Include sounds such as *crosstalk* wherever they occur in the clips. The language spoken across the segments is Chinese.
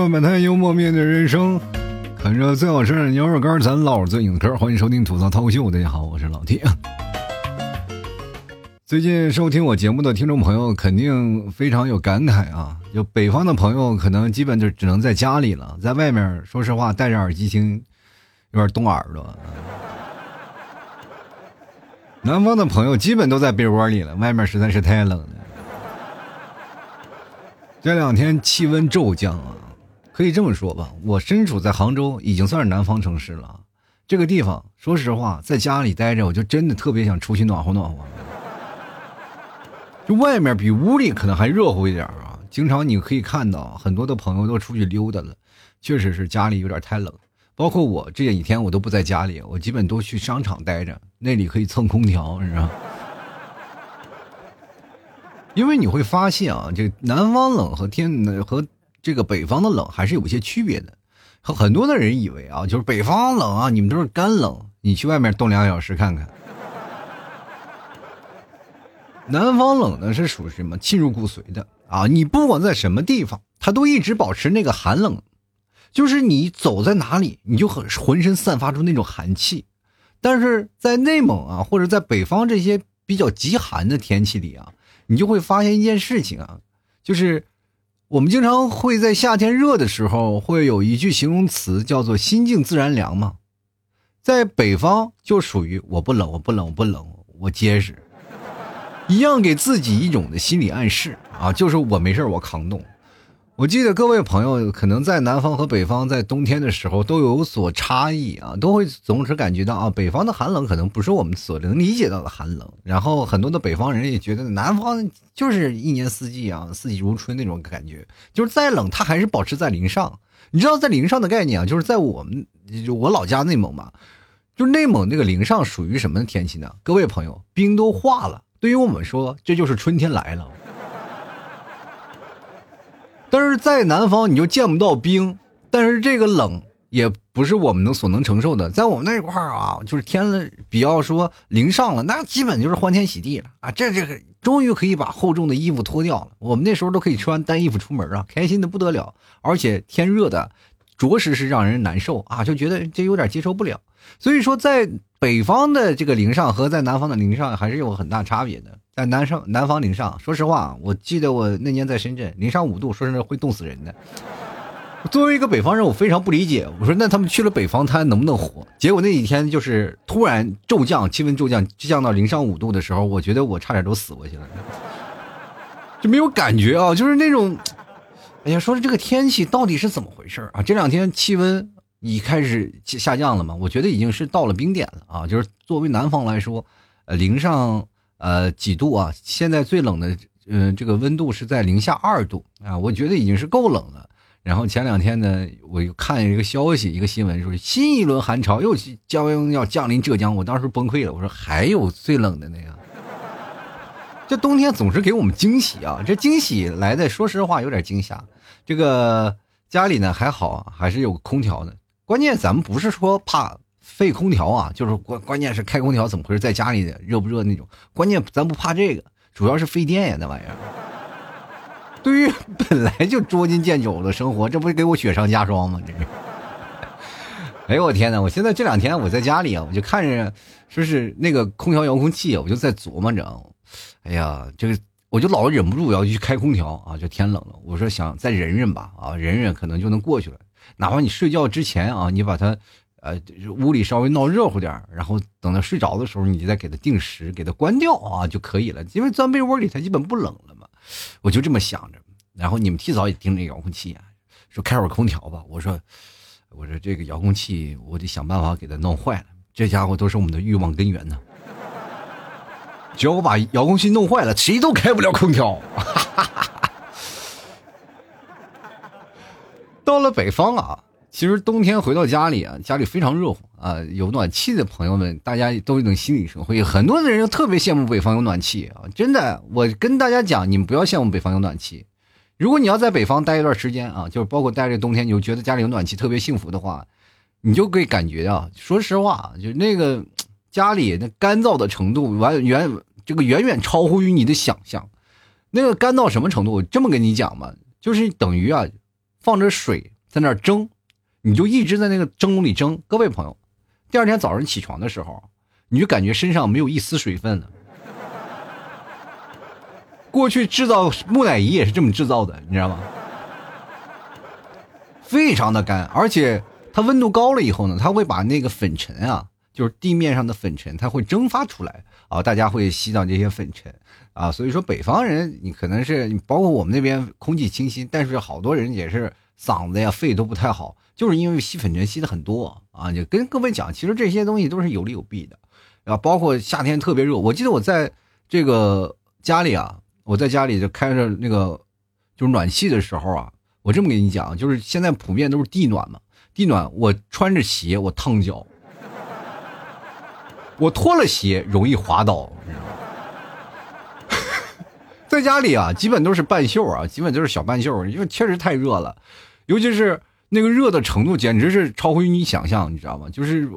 说百态幽默面对人生，啃着最好吃的牛肉干，咱唠着最硬嗑。欢迎收听吐槽涛秀，大家好，我是老铁。*laughs* 最近收听我节目的听众朋友肯定非常有感慨啊！就北方的朋友可能基本就只能在家里了，在外面说实话戴着耳机听，有点冻耳朵。*laughs* 南方的朋友基本都在被窝里了，外面实在是太冷了。这两天气温骤降啊，可以这么说吧，我身处在杭州，已经算是南方城市了。这个地方，说实话，在家里待着，我就真的特别想出去暖和暖和。就外面比屋里可能还热乎一点啊。经常你可以看到很多的朋友都出去溜达了，确实是家里有点太冷。包括我这几天我都不在家里，我基本都去商场待着，那里可以蹭空调，你知道。*laughs* 因为你会发现啊，这南方冷和天和这个北方的冷还是有一些区别的。和很多的人以为啊，就是北方冷啊，你们都是干冷。你去外面冻两小时看看。南方冷呢是属于什么？沁入骨髓的啊！你不管在什么地方，它都一直保持那个寒冷，就是你走在哪里，你就很浑身散发出那种寒气。但是在内蒙啊，或者在北方这些比较极寒的天气里啊。你就会发现一件事情啊，就是我们经常会在夏天热的时候，会有一句形容词叫做“心静自然凉”嘛。在北方就属于我不冷，我不冷，我不冷，我结实，一样给自己一种的心理暗示啊，就是我没事我扛冻。我记得各位朋友可能在南方和北方在冬天的时候都有所差异啊，都会总是感觉到啊，北方的寒冷可能不是我们所能理解到的寒冷。然后很多的北方人也觉得南方就是一年四季啊，四季如春那种感觉，就是再冷它还是保持在零上。你知道在零上的概念啊，就是在我们就我老家内蒙嘛，就内蒙那个零上属于什么天气呢？各位朋友，冰都化了，对于我们说这就是春天来了。但是在南方你就见不到冰，但是这个冷也不是我们能所能承受的。在我们那块儿啊，就是天比较说零上了，那基本就是欢天喜地了啊！这这个终于可以把厚重的衣服脱掉了，我们那时候都可以穿单衣服出门啊，开心的不得了。而且天热的，着实是让人难受啊，就觉得这有点接受不了。所以说，在北方的这个零上和在南方的零上还是有很大差别的。在南上南方零上，说实话，我记得我那年在深圳零上五度，说是会冻死人的。作为一个北方人，我非常不理解。我说那他们去了北方，他能不能活？结果那几天就是突然骤降，气温骤降，降到零上五度的时候，我觉得我差点都死过去了，就没有感觉啊，就是那种，哎呀，说这个天气到底是怎么回事啊？这两天气温已开始下降了嘛？我觉得已经是到了冰点了啊！就是作为南方来说，呃，零上。呃，几度啊？现在最冷的，嗯，这个温度是在零下二度啊，我觉得已经是够冷了。然后前两天呢，我又看一个消息，一个新闻说新一轮寒潮又将要降临浙江，我当时崩溃了，我说还有最冷的那个。这冬天总是给我们惊喜啊！这惊喜来的，说实话有点惊吓。这个家里呢还好，还是有空调的。关键咱们不是说怕。费空调啊，就是关关键是开空调怎么回事？在家里热不热那种？关键咱不怕这个，主要是费电呀，那玩意儿。对于本来就捉襟见肘的生活，这不是给我雪上加霜吗？这是。哎呦我天哪！我现在这两天我在家里啊，我就看着说是那个空调遥控器啊，我就在琢磨着，哎呀，这个我就老忍不住要去开空调啊，就天冷了，我说想再忍忍吧啊，忍忍可能就能过去了。哪怕你睡觉之前啊，你把它。呃，屋里稍微闹热乎点然后等他睡着的时候，你就再给它定时，给它关掉啊就可以了。因为钻被窝里，它基本不冷了嘛。我就这么想着。然后你们提早也盯着遥控器啊，说开会空调吧。我说，我说这个遥控器，我得想办法给它弄坏了。这家伙都是我们的欲望根源呢。*laughs* 只要我把遥控器弄坏了，谁都开不了空调。哈哈哈到了北方啊。其实冬天回到家里啊，家里非常热乎啊。有暖气的朋友们，大家都有种心理生会。很多的人就特别羡慕北方有暖气啊，真的。我跟大家讲，你们不要羡慕北方有暖气。如果你要在北方待一段时间啊，就是包括待这冬天，你就觉得家里有暖气特别幸福的话，你就可以感觉啊，说实话，就那个 *tsk* 家里那干燥的程度，完远这个远远超乎于你的想象。那个干到什么程度？我这么跟你讲吧，就是等于啊。放着水在那儿蒸，你就一直在那个蒸笼里蒸。各位朋友，第二天早上起床的时候，你就感觉身上没有一丝水分了。过去制造木乃伊也是这么制造的，你知道吗？非常的干，而且它温度高了以后呢，它会把那个粉尘啊，就是地面上的粉尘，它会蒸发出来啊，大家会吸到这些粉尘啊。所以说北方人，你可能是包括我们那边空气清新，但是好多人也是嗓子呀、肺都不太好，就是因为吸粉尘吸的很多啊。就跟各位讲，其实这些东西都是有利有弊的啊。包括夏天特别热，我记得我在这个家里啊。我在家里就开着那个，就是暖气的时候啊，我这么跟你讲，就是现在普遍都是地暖嘛，地暖我穿着鞋我烫脚，我脱了鞋容易滑倒，你知道吗？在家里啊，基本都是半袖啊，基本都是小半袖，因为确实太热了，尤其是那个热的程度简直是超乎于你想象，你知道吗？就是。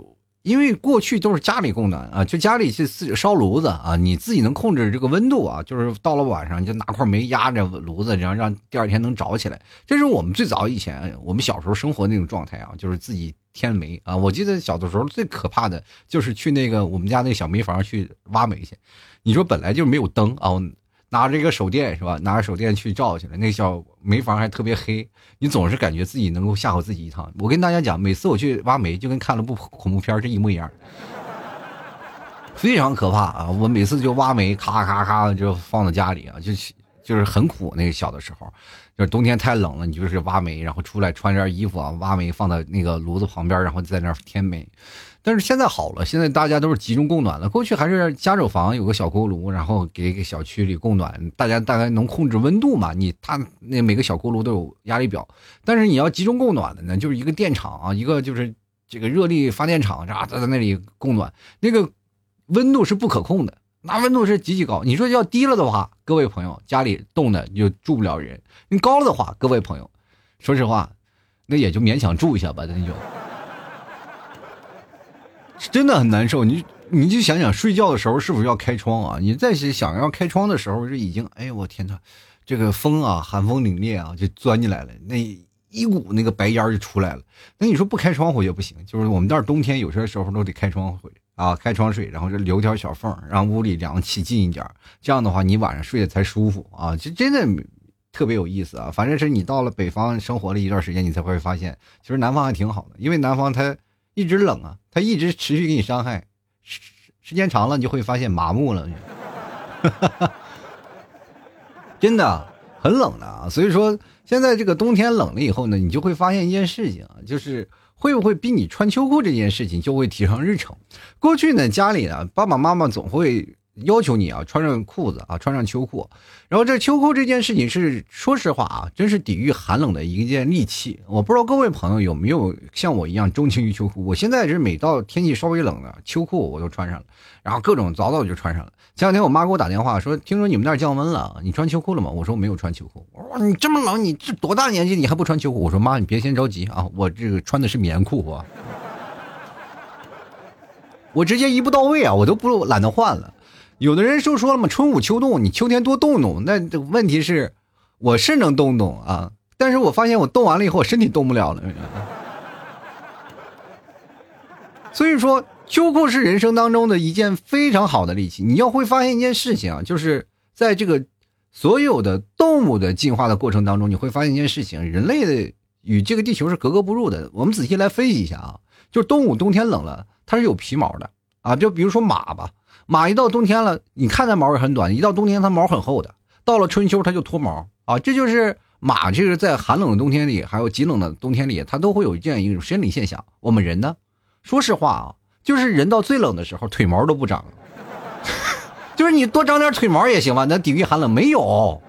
因为过去都是家里供暖啊，就家里去自己烧炉子啊，你自己能控制这个温度啊，就是到了晚上就拿块煤压着炉子，然后让第二天能着起来。这是我们最早以前我们小时候生活那种状态啊，就是自己添煤啊。我记得小的时候最可怕的就是去那个我们家那个小煤房去挖煤去，你说本来就没有灯啊。拿着一个手电是吧？拿着手电去照去了，那小煤房还特别黑，你总是感觉自己能够吓唬自己一趟。我跟大家讲，每次我去挖煤，就跟看了部恐怖片是一模一样，非常可怕啊！我每次就挖煤，咔咔咔就放到家里啊，就就是很苦。那个小的时候，就是冬天太冷了，你就是挖煤，然后出来穿件衣服啊，挖煤放在那个炉子旁边，然后在那儿添煤。但是现在好了，现在大家都是集中供暖了。过去还是家走房有个小锅炉，然后给个小区里供暖，大家大概能控制温度嘛？你他那每个小锅炉都有压力表。但是你要集中供暖的呢，就是一个电厂啊，一个就是这个热力发电厂，啊，在那里供暖，那个温度是不可控的，那温度是极其高。你说要低了的话，各位朋友家里冻的就住不了人；你高了的话，各位朋友，说实话，那也就勉强住一下吧，那就。*laughs* 真的很难受，你你就想想睡觉的时候是不是要开窗啊？你再想要开窗的时候，就已经哎呦我天呐，这个风啊，寒风凛冽啊，就钻进来了，那一股那个白烟就出来了。那你说不开窗户也不行，就是我们这儿冬天有些时候都得开窗户啊，开窗睡，然后就留条小缝，让屋里凉气进一点，这样的话你晚上睡得才舒服啊。就真的特别有意思啊。反正是你到了北方生活了一段时间，你才会发现，其实南方还挺好的，因为南方它。一直冷啊，它一直持续给你伤害，时间长了你就会发现麻木了，*laughs* 真的很冷的啊。所以说现在这个冬天冷了以后呢，你就会发现一件事情啊，就是会不会逼你穿秋裤这件事情就会提上日程。过去呢，家里呢，爸爸妈妈总会。要求你啊，穿上裤子啊，穿上秋裤。然后这秋裤这件事情是，说实话啊，真是抵御寒冷的一件利器。我不知道各位朋友有没有像我一样钟情于秋裤。我现在是每到天气稍微冷了，秋裤我都穿上了，然后各种早早就穿上了。前两天我妈给我打电话说，听说你们那儿降温了，你穿秋裤了吗？我说我没有穿秋裤。我说你这么冷，你这多大年纪你还不穿秋裤？我说妈，你别先着急啊，我这个穿的是棉裤啊，我直接一步到位啊，我都不懒得换了。有的人就说了嘛，春捂秋冻，你秋天多动动。那问题是，我是能动动啊，但是我发现我动完了以后，我身体动不了了。所以说，秋裤是人生当中的一件非常好的利器。你要会发现一件事情啊，就是在这个所有的动物的进化的过程当中，你会发现一件事情：人类的与这个地球是格格不入的。我们仔细来分析一下啊，就是动物冬天冷了，它是有皮毛的啊，就比如说马吧。马一到冬天了，你看它毛也很短，一到冬天它毛很厚的，到了春秋它就脱毛啊，这就是马，这是在寒冷的冬天里，还有极冷的冬天里，它都会有这样一种生理现象。我们人呢，说实话啊，就是人到最冷的时候，腿毛都不长，*laughs* 就是你多长点腿毛也行吧，能抵御寒冷？没有，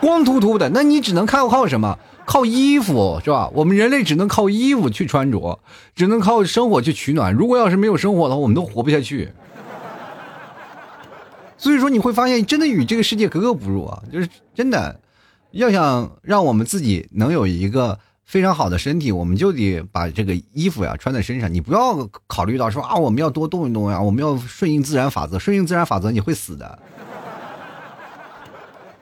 光秃秃的，那你只能靠靠什么？靠衣服是吧？我们人类只能靠衣服去穿着，只能靠生火去取暖。如果要是没有生火的话，我们都活不下去。所以说你会发现，真的与这个世界格格不入啊！就是真的，要想让我们自己能有一个非常好的身体，我们就得把这个衣服呀穿在身上。你不要考虑到说啊，我们要多动一动呀，我们要顺应自然法则。顺应自然法则，你会死的。*laughs*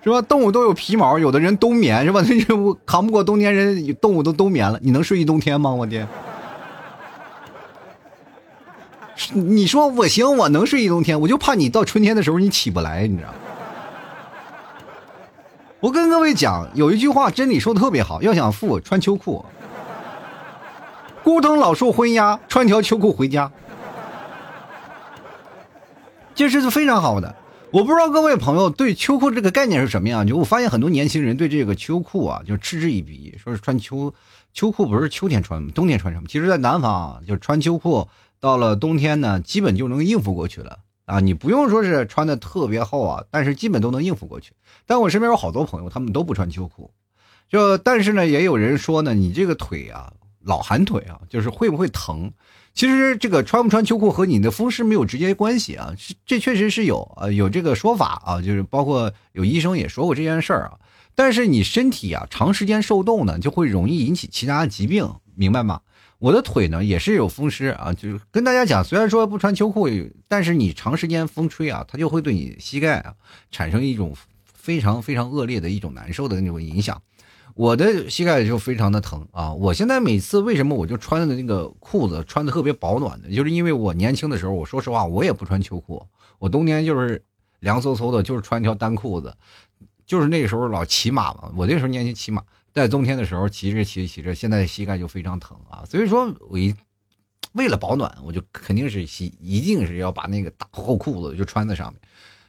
是吧？动物都有皮毛，有的人冬眠是吧？那我扛不过冬天，人动物都冬眠了，你能睡一冬天吗？我天！*laughs* 你说我行，我能睡一冬天，我就怕你到春天的时候你起不来，你知道吗？我跟各位讲，有一句话真理说的特别好，要想富，穿秋裤。孤藤老树昏鸦，穿条秋裤回家。这是非常好的。我不知道各位朋友对秋裤这个概念是什么样，就我发现很多年轻人对这个秋裤啊，就嗤之以鼻，说是穿秋秋裤不是秋天穿？冬天穿什么？其实，在南方啊，就穿秋裤，到了冬天呢，基本就能应付过去了啊。你不用说是穿的特别厚啊，但是基本都能应付过去。但我身边有好多朋友，他们都不穿秋裤，就但是呢，也有人说呢，你这个腿啊，老寒腿啊，就是会不会疼？其实这个穿不穿秋裤和你的风湿没有直接关系啊，这确实是有啊，有这个说法啊，就是包括有医生也说过这件事儿啊。但是你身体啊长时间受冻呢，就会容易引起其他疾病，明白吗？我的腿呢也是有风湿啊，就是跟大家讲，虽然说不穿秋裤，但是你长时间风吹啊，它就会对你膝盖啊产生一种非常非常恶劣的一种难受的那种影响。我的膝盖就非常的疼啊！我现在每次为什么我就穿的那个裤子穿的特别保暖的，就是因为我年轻的时候，我说实话我也不穿秋裤，我冬天就是凉飕飕的，就是穿一条单裤子，就是那时候老骑马嘛，我那时候年轻骑马，在冬天的时候骑着骑着骑着，现在膝盖就非常疼啊！所以说我一为了保暖，我就肯定是洗，一定是要把那个大厚裤子就穿在上面，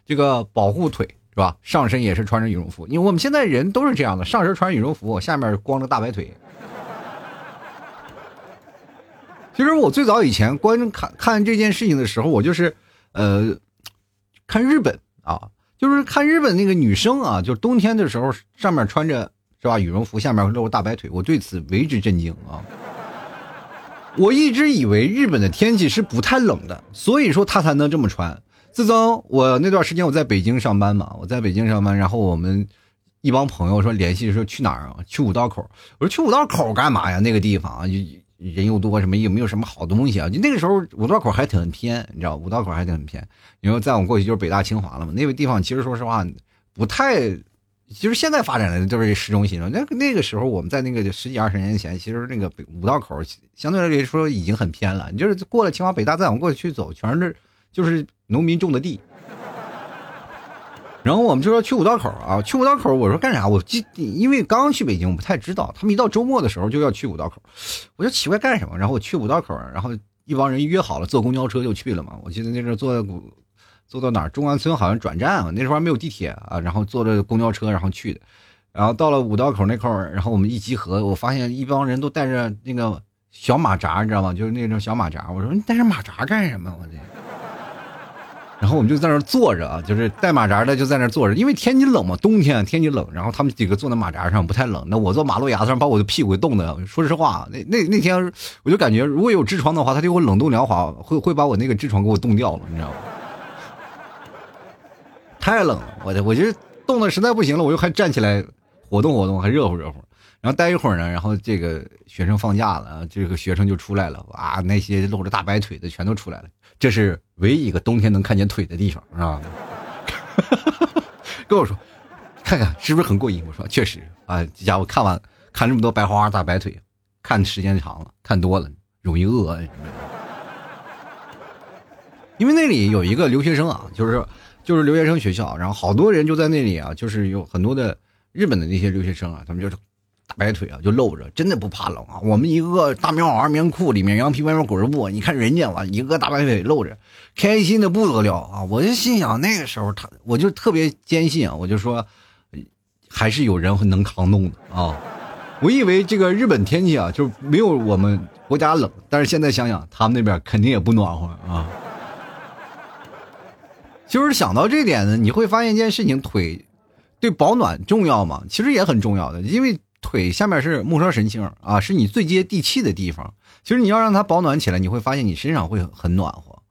这个保护腿。是吧？上身也是穿着羽绒服，因为我们现在人都是这样的，上身穿羽绒服，下面光着大白腿。其实我最早以前观看看这件事情的时候，我就是，呃，看日本啊，就是看日本那个女生啊，就冬天的时候上面穿着是吧羽绒服，下面露着大白腿，我对此为之震惊啊！我一直以为日本的天气是不太冷的，所以说他才能这么穿。自从我那段时间我在北京上班嘛，我在北京上班，然后我们一帮朋友说联系说去哪儿啊？去五道口。我说去五道口干嘛呀？那个地方啊，人又多，什么有没有什么好东西啊？就那个时候五道口还挺偏，你知道，五道口还挺偏。然后再往过去就是北大清华了嘛。那个地方其实说实话不太，其实现在发展的都是市中心了。那那个时候我们在那个十几二十年前，其实那个五道口相对来说已经很偏了。你就是过了清华北大再往过去走，全是就是。农民种的地，然后我们就说去五道口啊，去五道口。我说干啥？我记，因为刚刚去北京，我不太知道。他们一到周末的时候就要去五道口，我就奇怪干什么。然后我去五道口，然后一帮人约好了坐公交车就去了嘛。我记得那时候坐坐到哪儿中关村好像转站啊，那时候还没有地铁啊，然后坐着公交车然后去的。然后到了五道口那块儿，然后我们一集合，我发现一帮人都带着那个小马扎，你知道吗？就是那种小马扎。我说你带着马扎干什么？我这。然后我们就在那儿坐着啊，就是带马扎的就在那儿坐着，因为天气冷嘛，冬天天气冷。然后他们几个坐在马扎上不太冷，那我坐马路牙子上把我的屁股冻的。说实话，那那那天我就感觉如果有痔疮的话，他就会冷冻疗法，会会把我那个痔疮给我冻掉了，你知道吗？太冷了，我的，我就冻的实在不行了，我又还站起来活动活动，还热乎热乎。然后待一会儿呢，然后这个学生放假了，这个学生就出来了，哇，那些露着大白腿的全都出来了。这是唯一一个冬天能看见腿的地方，是吧？*laughs* 跟我说，看看是不是很过瘾？我说确实啊，这家伙看完看这么多白花花大白腿，看时间长了，看多了容易饿。*laughs* 因为那里有一个留学生啊，就是就是留学生学校，然后好多人就在那里啊，就是有很多的日本的那些留学生啊，他们就是。大白腿啊，就露着，真的不怕冷啊！我们一个大棉袄、棉裤，里面羊皮外面裹着布，你看人家哇，一个大白腿露着，开心的不得了啊！我就心想，那个时候他，我就特别坚信啊，我就说，还是有人能扛冻的啊！我以为这个日本天气啊，就没有我们国家冷，但是现在想想，他们那边肯定也不暖和啊。就是想到这点呢，你会发现一件事情，腿对保暖重要吗？其实也很重要的，因为。腿下面是木梢神经啊，是你最接地气的地方。其实你要让它保暖起来，你会发现你身上会很暖和。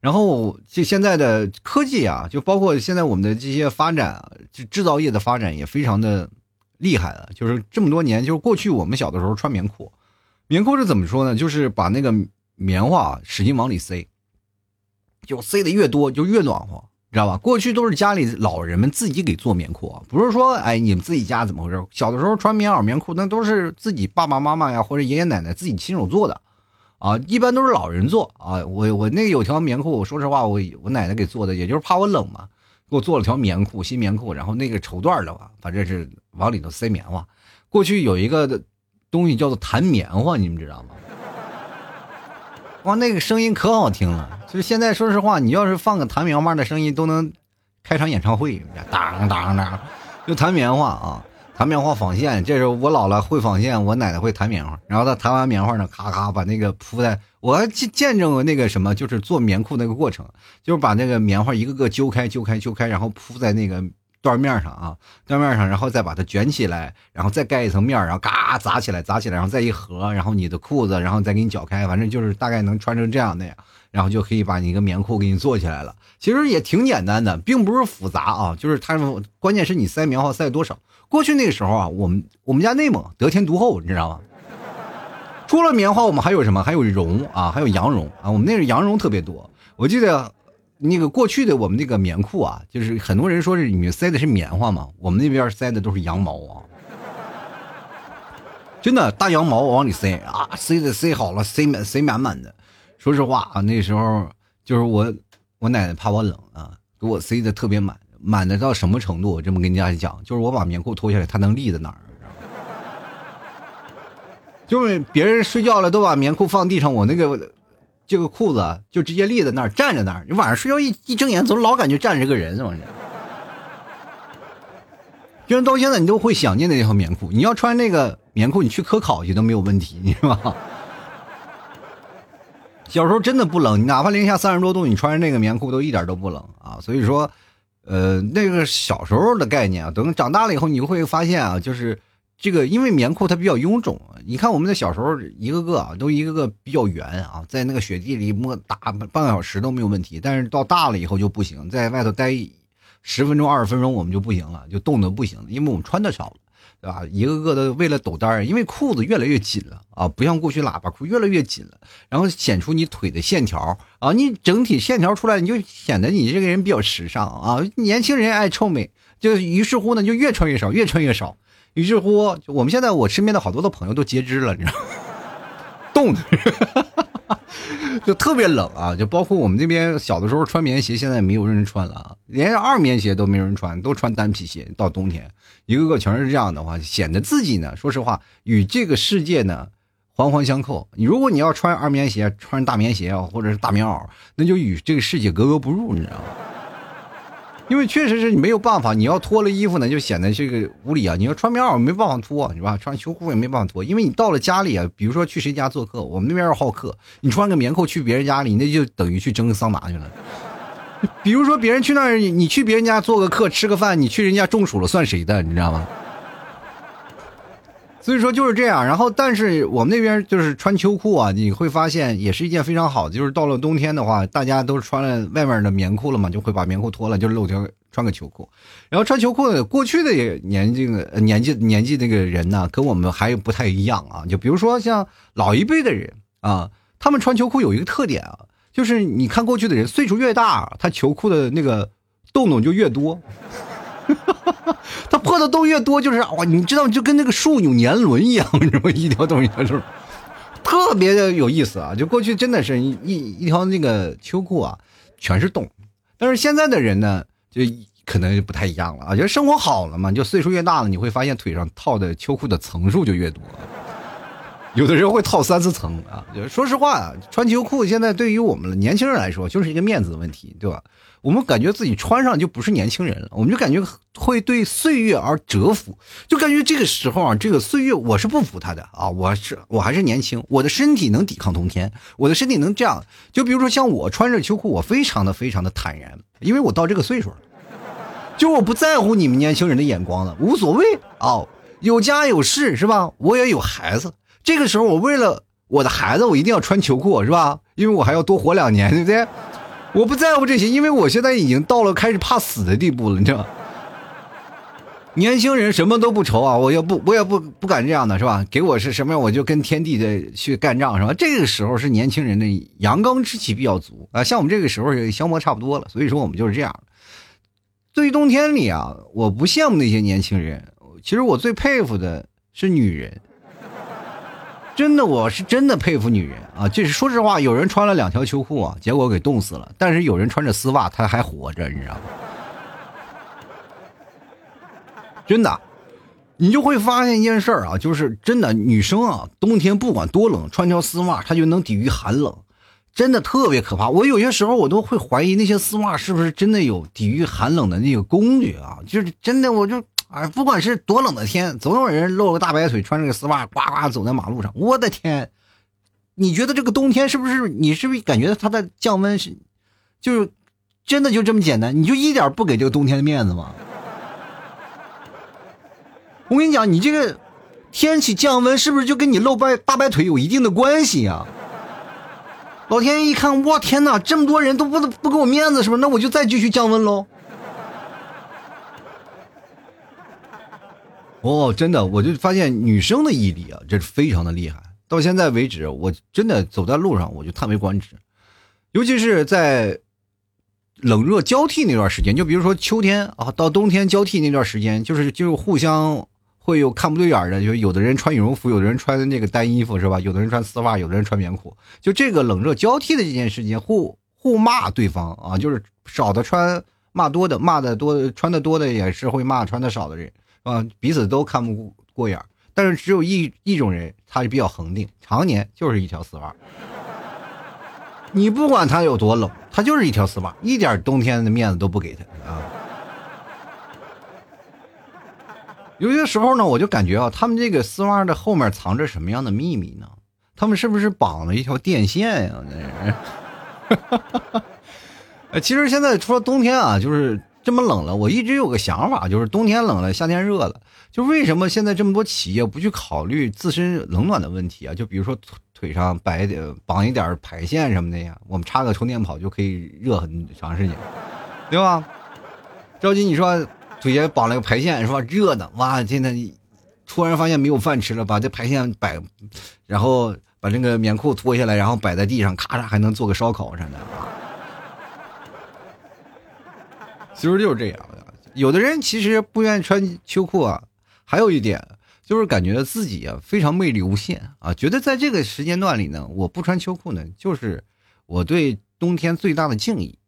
然后就现在的科技啊，就包括现在我们的这些发展啊，就制造业的发展也非常的厉害了。就是这么多年，就是过去我们小的时候穿棉裤，棉裤是怎么说呢？就是把那个棉花使劲往里塞，就塞的越多就越暖和知道吧？过去都是家里老人们自己给做棉裤啊，不是说哎你们自己家怎么回事？小的时候穿棉袄棉裤，那都是自己爸爸妈妈呀或者爷爷奶奶自己亲手做的，啊，一般都是老人做啊。我我那有条棉裤，我说实话，我我奶奶给做的，也就是怕我冷嘛，给我做了条棉裤，新棉裤，然后那个绸缎的话，反正是往里头塞棉花。过去有一个东西叫做弹棉花，你们知道吗？哇，那个声音可好听了。就是现在，说实话，你要是放个弹棉花的声音，都能开场演唱会，当当当，就弹棉花啊，弹棉花纺线。这时候我姥姥会纺线，我奶奶会弹棉花。然后她弹完棉花呢，咔咔把那个铺在，我见见证过那个什么，就是做棉裤那个过程，就是把那个棉花一个个揪开、揪开、揪开，然后铺在那个。缎面上啊，缎面上，然后再把它卷起来，然后再盖一层面，然后嘎砸起来，砸起来，然后再一合，然后你的裤子，然后再给你绞开，反正就是大概能穿成这样的呀，然后就可以把你一个棉裤给你做起来了。其实也挺简单的，并不是复杂啊，就是它关键是你塞棉花塞多少。过去那个时候啊，我们我们家内蒙得天独厚，你知道吗？除了棉花，我们还有什么？还有绒啊，还有羊绒啊，我们那是羊绒特别多。我记得。那个过去的我们那个棉裤啊，就是很多人说是里面塞的是棉花嘛，我们那边塞的都是羊毛啊，真的大羊毛往里塞啊，塞的塞好了，塞满塞满满的。说实话啊，那时候就是我我奶奶怕我冷啊，给我塞的特别满，满的到什么程度？我这么跟大家讲，就是我把棉裤脱下来，它能立在哪儿？*laughs* 就是别人睡觉了都把棉裤放地上，我那个。这个裤子就直接立在那儿，站在那儿。你晚上睡觉一一睁眼，总老感觉站着个人，是不是？*laughs* 就是到现在，你都会想念那条棉裤。你要穿那个棉裤，你去科考去都没有问题，你知道吧？小时候真的不冷，你哪怕零下三十多度，你穿着那个棉裤都一点都不冷啊。所以说，呃，那个小时候的概念啊，等长大了以后，你会发现啊，就是。这个因为棉裤它比较臃肿，你看我们的小时候一个个啊都一个个比较圆啊，在那个雪地里摸打半个小时都没有问题，但是到大了以后就不行，在外头待十分钟二十分钟我们就不行了，就冻得不行，因为我们穿的少，对吧？一个个的为了抖单儿，因为裤子越来越紧了啊，不像过去喇叭裤越来越紧了，然后显出你腿的线条啊，你整体线条出来你就显得你这个人比较时尚啊，年轻人爱臭美，就于是乎呢就越穿越少，越穿越少。于是乎，我们现在我身边的好多的朋友都截肢了，你知道吗？冻的，*laughs* 就特别冷啊！就包括我们这边小的时候穿棉鞋，现在没有人穿了啊，连二棉鞋都没人穿，都穿单皮鞋。到冬天，一个个全是这样的话，显得自己呢，说实话，与这个世界呢环环相扣。你如果你要穿二棉鞋，穿大棉鞋啊，或者是大棉袄，那就与这个世界格格不入，你知道吗？因为确实是你没有办法，你要脱了衣服呢，就显得这个无理啊！你要穿棉袄没办法脱，是吧？穿秋裤也没办法脱，因为你到了家里啊，比如说去谁家做客，我们那边要好客，你穿个棉裤去别人家里，那就等于去蒸个桑拿去了。比如说别人去那儿，你去别人家做个客吃个饭，你去人家中暑了算谁的？你知道吗？所以说就是这样，然后但是我们那边就是穿秋裤啊，你会发现也是一件非常好的，就是到了冬天的话，大家都穿了外面的棉裤了嘛，就会把棉裤脱了，就露条穿个秋裤。然后穿秋裤的，过去的年纪年纪年纪那个人呢，跟我们还不太一样啊。就比如说像老一辈的人啊，他们穿秋裤有一个特点啊，就是你看过去的人岁数越大，他秋裤的那个洞洞就越多。*laughs* 他破的洞越多，就是哇，你知道，就跟那个树有年轮一样，*laughs* 你知道吗？一条洞一条洞特别的有意思啊！就过去真的是一一条那个秋裤啊，全是洞。但是现在的人呢，就可能不太一样了啊，就生活好了嘛，就岁数越大了，你会发现腿上套的秋裤的层数就越多，有的人会套三四层啊。说实话，穿秋裤现在对于我们年轻人来说，就是一个面子的问题，对吧？我们感觉自己穿上就不是年轻人了，我们就感觉会对岁月而折服，就感觉这个时候啊，这个岁月我是不服他的啊，我是我还是年轻，我的身体能抵抗冬天，我的身体能这样。就比如说像我穿着秋裤，我非常的非常的坦然，因为我到这个岁数了，就我不在乎你们年轻人的眼光了，无所谓啊，有家有室是吧？我也有孩子，这个时候我为了我的孩子，我一定要穿秋裤是吧？因为我还要多活两年，对不对？我不在乎这些，因为我现在已经到了开始怕死的地步了，你知道吗？年轻人什么都不愁啊，我也不，我也不不敢这样的是吧？给我是什么样，我就跟天地的去干仗是吧？这个时候是年轻人的阳刚之气比较足啊，像我们这个时候消磨差不多了，所以说我们就是这样。对于冬天里啊，我不羡慕那些年轻人，其实我最佩服的是女人。真的，我是真的佩服女人啊！就是说实话，有人穿了两条秋裤啊，结果给冻死了；但是有人穿着丝袜，他还活着，你知道吗？真的，你就会发现一件事儿啊，就是真的，女生啊，冬天不管多冷，穿条丝袜，她就能抵御寒冷，真的特别可怕。我有些时候我都会怀疑那些丝袜是不是真的有抵御寒冷的那个工具啊？就是真的，我就。哎，不管是多冷的天，总有人露个大白腿，穿着个丝袜，呱呱走在马路上。我的天，你觉得这个冬天是不是？你是不是感觉它的降温是，就是真的就这么简单？你就一点不给这个冬天的面子吗？我跟你讲，你这个天气降温是不是就跟你露白大白腿有一定的关系呀？老天爷一看，我天哪，这么多人都不不给我面子，是不是？那我就再继续降温喽。哦，真的，我就发现女生的毅力啊，这是非常的厉害。到现在为止，我真的走在路上，我就叹为观止。尤其是在冷热交替那段时间，就比如说秋天啊，到冬天交替那段时间，就是就是互相会有看不对眼的，就有的人穿羽绒服，有的人穿那个单衣服，是吧？有的人穿丝袜，有的人穿棉裤。就这个冷热交替的这件事情，互互骂对方啊，就是少的穿骂多的，骂的多穿的多的也是会骂穿的少的人。啊，彼此都看不过眼但是只有一一种人，他是比较恒定，常年就是一条丝袜。你不管他有多冷，他就是一条丝袜，一点冬天的面子都不给他啊。有些时候呢，我就感觉啊，他们这个丝袜的后面藏着什么样的秘密呢？他们是不是绑了一条电线呀？那是。*laughs* 其实现在除了冬天啊，就是。这么冷了，我一直有个想法，就是冬天冷了，夏天热了，就为什么现在这么多企业不去考虑自身冷暖的问题啊？就比如说腿上摆点绑一点排线什么的呀，我们插个充电宝就可以热很长时间，对吧？着急你说腿下绑了个排线，是吧热的，哇，现在突然发现没有饭吃了，把这排线摆，然后把那个棉裤脱下来，然后摆在地上，咔嚓还能做个烧烤什么的。其实就是这样的，有的人其实不愿意穿秋裤啊，还有一点就是感觉自己啊非常魅力无限啊，觉得在这个时间段里呢，我不穿秋裤呢，就是我对冬天最大的敬意。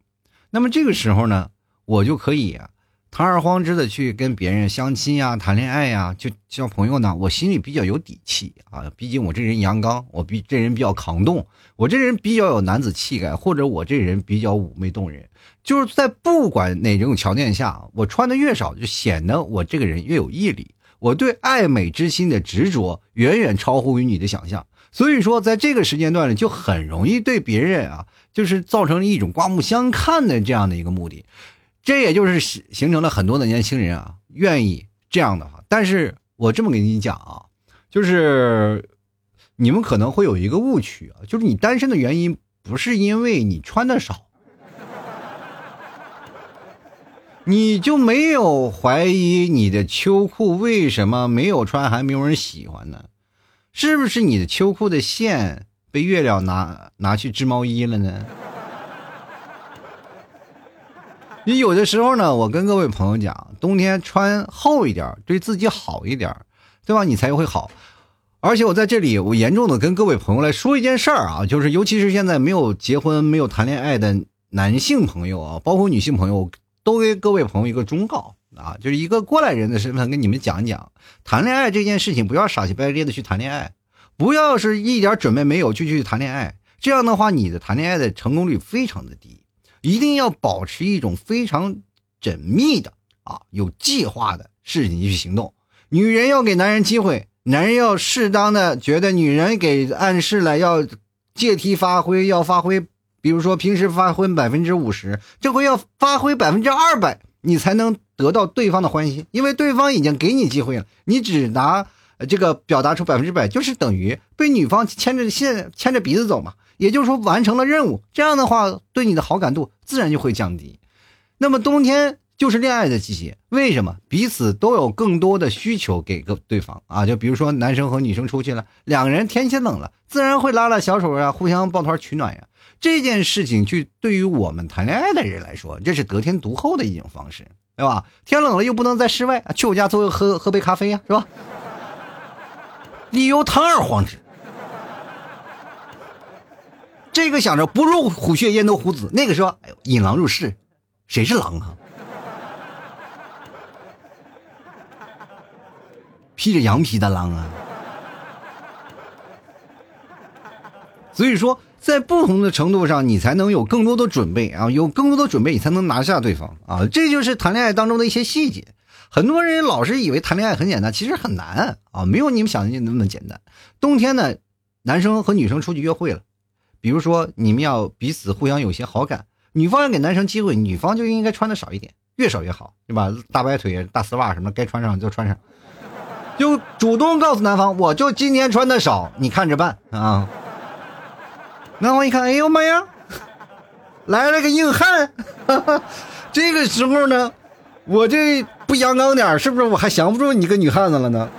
那么这个时候呢，我就可以啊。堂而皇之的去跟别人相亲呀、谈恋爱呀，就交朋友呢，我心里比较有底气啊。毕竟我这人阳刚，我比这人比较抗冻，我这人比较有男子气概，或者我这人比较妩媚动人。就是在不管哪种条件下，我穿的越少，就显得我这个人越有毅力。我对爱美之心的执着远远超乎于你的想象。所以说，在这个时间段里，就很容易对别人啊，就是造成一种刮目相看的这样的一个目的。这也就是形形成了很多的年轻人啊，愿意这样的话。但是我这么跟你讲啊，就是你们可能会有一个误区啊，就是你单身的原因不是因为你穿的少，你就没有怀疑你的秋裤为什么没有穿还没有人喜欢呢？是不是你的秋裤的线被月亮拿拿去织毛衣了呢？*laughs* 你有的时候呢，我跟各位朋友讲，冬天穿厚一点，对自己好一点，对吧？你才会好。而且我在这里，我严重的跟各位朋友来说一件事儿啊，就是尤其是现在没有结婚、没有谈恋爱的男性朋友啊，包括女性朋友，都给各位朋友一个忠告啊，就是一个过来人的身份跟你们讲一讲，谈恋爱这件事情，不要傻气白咧的去谈恋爱，不要是一点准备没有就去谈恋爱，这样的话，你的谈恋爱的成功率非常的低。一定要保持一种非常缜密的啊，有计划的事情去行动。女人要给男人机会，男人要适当的觉得女人给暗示了，要借题发挥，要发挥，比如说平时发挥百分之五十，这回要发挥百分之二百，你才能得到对方的欢心，因为对方已经给你机会了，你只拿这个表达出百分之百，就是等于被女方牵着线牵着鼻子走嘛。也就是说，完成了任务，这样的话，对你的好感度自然就会降低。那么，冬天就是恋爱的季节，为什么？彼此都有更多的需求给个对方啊。就比如说，男生和女生出去了，两个人天气冷了，自然会拉拉小手啊，互相抱团取暖呀。这件事情，去对于我们谈恋爱的人来说，这是得天独厚的一种方式。对吧？天冷了又不能在室外，去我家坐喝喝杯咖啡呀，是吧？*laughs* 理由堂而皇之。这个想着不入虎穴焉得虎子，那个说哎呦引狼入室，谁是狼啊？披着羊皮的狼啊！所以说，在不同的程度上，你才能有更多的准备啊，有更多的准备，你才能拿下对方啊。这就是谈恋爱当中的一些细节。很多人老是以为谈恋爱很简单，其实很难啊，没有你们想的那么简单。冬天呢，男生和女生出去约会了。比如说，你们要彼此互相有些好感，女方要给男生机会，女方就应该穿的少一点，越少越好，对吧？大白腿、大丝袜什么该穿上就穿上，就主动告诉男方，我就今天穿的少，你看着办啊。男方一看，哎呦妈呀，来了个硬汉，*laughs* 这个时候呢，我这不阳刚点是不是我还降不住你个女汉子了呢？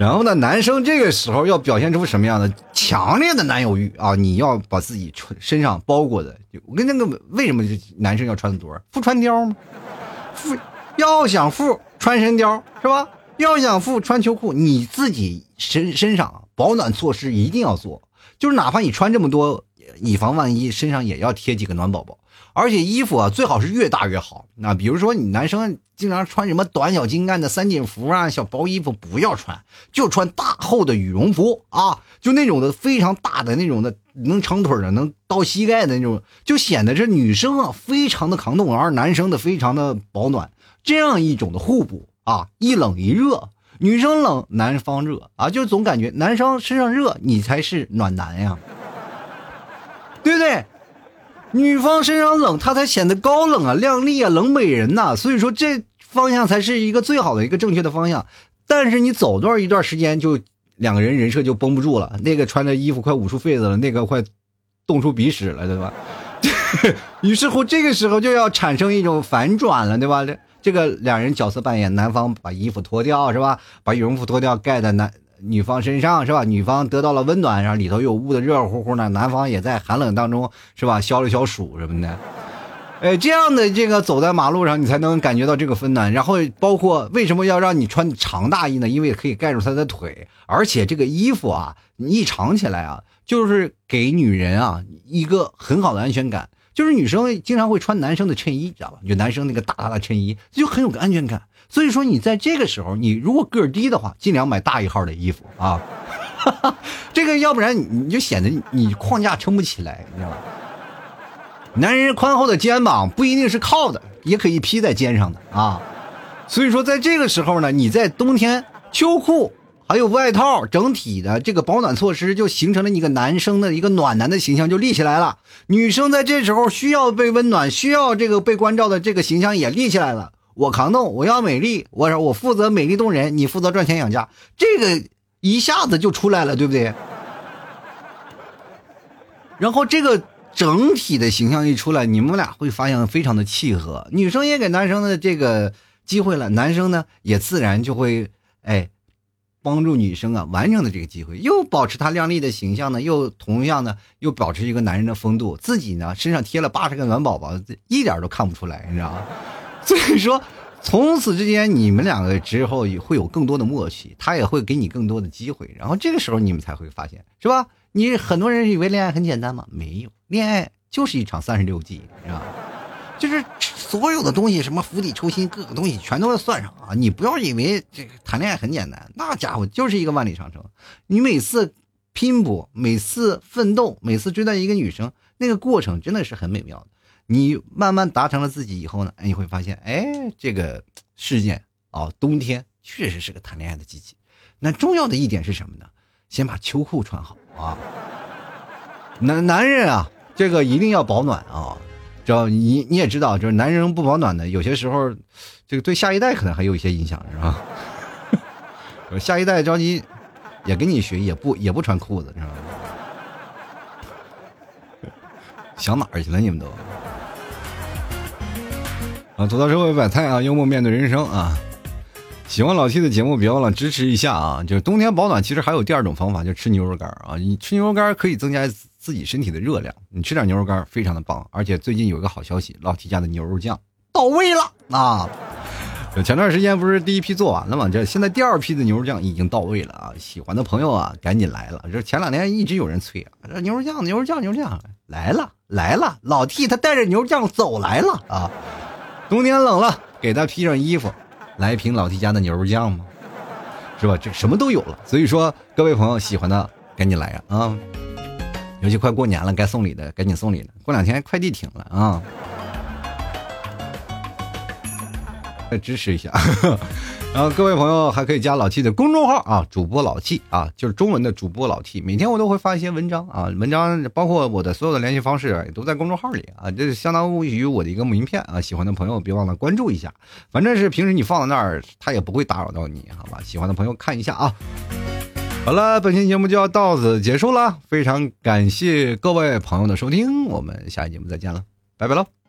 然后呢，男生这个时候要表现出什么样的强烈的男友欲啊？你要把自己穿身上包裹的，我跟那个为什么男生要穿的多？富穿貂吗？富要想富穿身貂是吧？要想富穿秋裤，你自己身身上保暖措施一定要做，就是哪怕你穿这么多，以防万一，身上也要贴几个暖宝宝。而且衣服啊，最好是越大越好。那比如说你男生经常穿什么短小精干的三紧服啊、小薄衣服，不要穿，就穿大厚的羽绒服啊，就那种的非常大的那种的，能长腿的，能到膝盖的那种，就显得这女生啊非常的抗冻，而男生的非常的保暖，这样一种的互补啊，一冷一热，女生冷，男方热啊，就总感觉男生身上热，你才是暖男呀，对不对？女方身上冷，她才显得高冷啊、靓丽啊、冷美人呐。所以说，这方向才是一个最好的一个正确的方向。但是你走段一段时间，就两个人人设就绷不住了。那个穿着衣服快捂出痱子了，那个快冻出鼻屎了，对吧？*laughs* 于是乎，这个时候就要产生一种反转了，对吧？这这个两人角色扮演，男方把衣服脱掉，是吧？把羽绒服脱掉，盖在男。女方身上是吧？女方得到了温暖，然后里头又捂得热乎乎的，男方也在寒冷当中是吧？消了消暑什么的，哎，这样的这个走在马路上，你才能感觉到这个温暖。然后包括为什么要让你穿长大衣呢？因为可以盖住他的腿，而且这个衣服啊，你一长起来啊，就是给女人啊一个很好的安全感。就是女生经常会穿男生的衬衣，知道吧？就男生那个大大的衬衣，就很有个安全感。所以说，你在这个时候，你如果个儿低的话，尽量买大一号的衣服啊。*laughs* 这个要不然你就显得你框架撑不起来，你知道吧？男人宽厚的肩膀不一定是靠的，也可以披在肩上的啊。所以说，在这个时候呢，你在冬天秋裤还有外套，整体的这个保暖措施就形成了一个男生的一个暖男的形象就立起来了。女生在这时候需要被温暖，需要这个被关照的这个形象也立起来了。我扛冻，我要美丽，我我负责美丽动人，你负责赚钱养家，这个一下子就出来了，对不对？然后这个整体的形象一出来，你们俩会发现非常的契合，女生也给男生的这个机会了，男生呢也自然就会哎帮助女生啊完成的这个机会，又保持他靓丽的形象呢，又同样呢又保持一个男人的风度，自己呢身上贴了八十个暖宝宝，一点都看不出来，你知道吗？*laughs* 所以说，从此之间，你们两个之后也会有更多的默契，他也会给你更多的机会，然后这个时候你们才会发现，是吧？你很多人以为恋爱很简单吗？没有，恋爱就是一场三十六计，是吧？就是所有的东西，什么釜底抽薪，各个东西全都要算上啊！你不要以为这个谈恋爱很简单，那家伙就是一个万里长城。你每次拼搏，每次奋斗，每次追到一个女生，那个过程真的是很美妙的。你慢慢达成了自己以后呢，你会发现，哎，这个事件啊，冬天确实是个谈恋爱的季节。那重要的一点是什么呢？先把秋裤穿好啊。男男人啊，这个一定要保暖啊。知道你你也知道，就是男人不保暖的，有些时候这个对下一代可能还有一些影响，是吧？*laughs* 下一代着急也跟你学，也不也不穿裤子，是吧？想哪儿去了？你们都？啊，走到社会百态啊，幽默面对人生啊！喜欢老 T 的节目，别忘了支持一下啊！就是冬天保暖，其实还有第二种方法，就吃牛肉干啊！你吃牛肉干可以增加自己身体的热量，你吃点牛肉干非常的棒。而且最近有一个好消息，老 T 家的牛肉酱到位了啊！前段时间不是第一批做完了吗？这现在第二批的牛肉酱已经到位了啊！喜欢的朋友啊，赶紧来了！这前两天一直有人催啊，这牛肉酱，牛肉酱，牛肉酱来了来了！老 T 他带着牛肉酱走来了啊！冬天冷了，给他披上衣服，来一瓶老弟家的牛肉酱吗？是吧？这什么都有了。所以说，各位朋友喜欢的赶紧来啊！啊，尤其快过年了，该送礼的赶紧送礼了。过两天快递停了啊！再支持一下，然后各位朋友还可以加老 T 的公众号啊，主播老 T 啊，就是中文的主播老 T，每天我都会发一些文章啊，文章包括我的所有的联系方式也都在公众号里啊，这相当于我的一个名片啊，喜欢的朋友别忘了关注一下，反正是平时你放在那儿，他也不会打扰到你，好吧？喜欢的朋友看一下啊。好了，本期节目就要到此结束了，非常感谢各位朋友的收听，我们下期节目再见了，拜拜喽。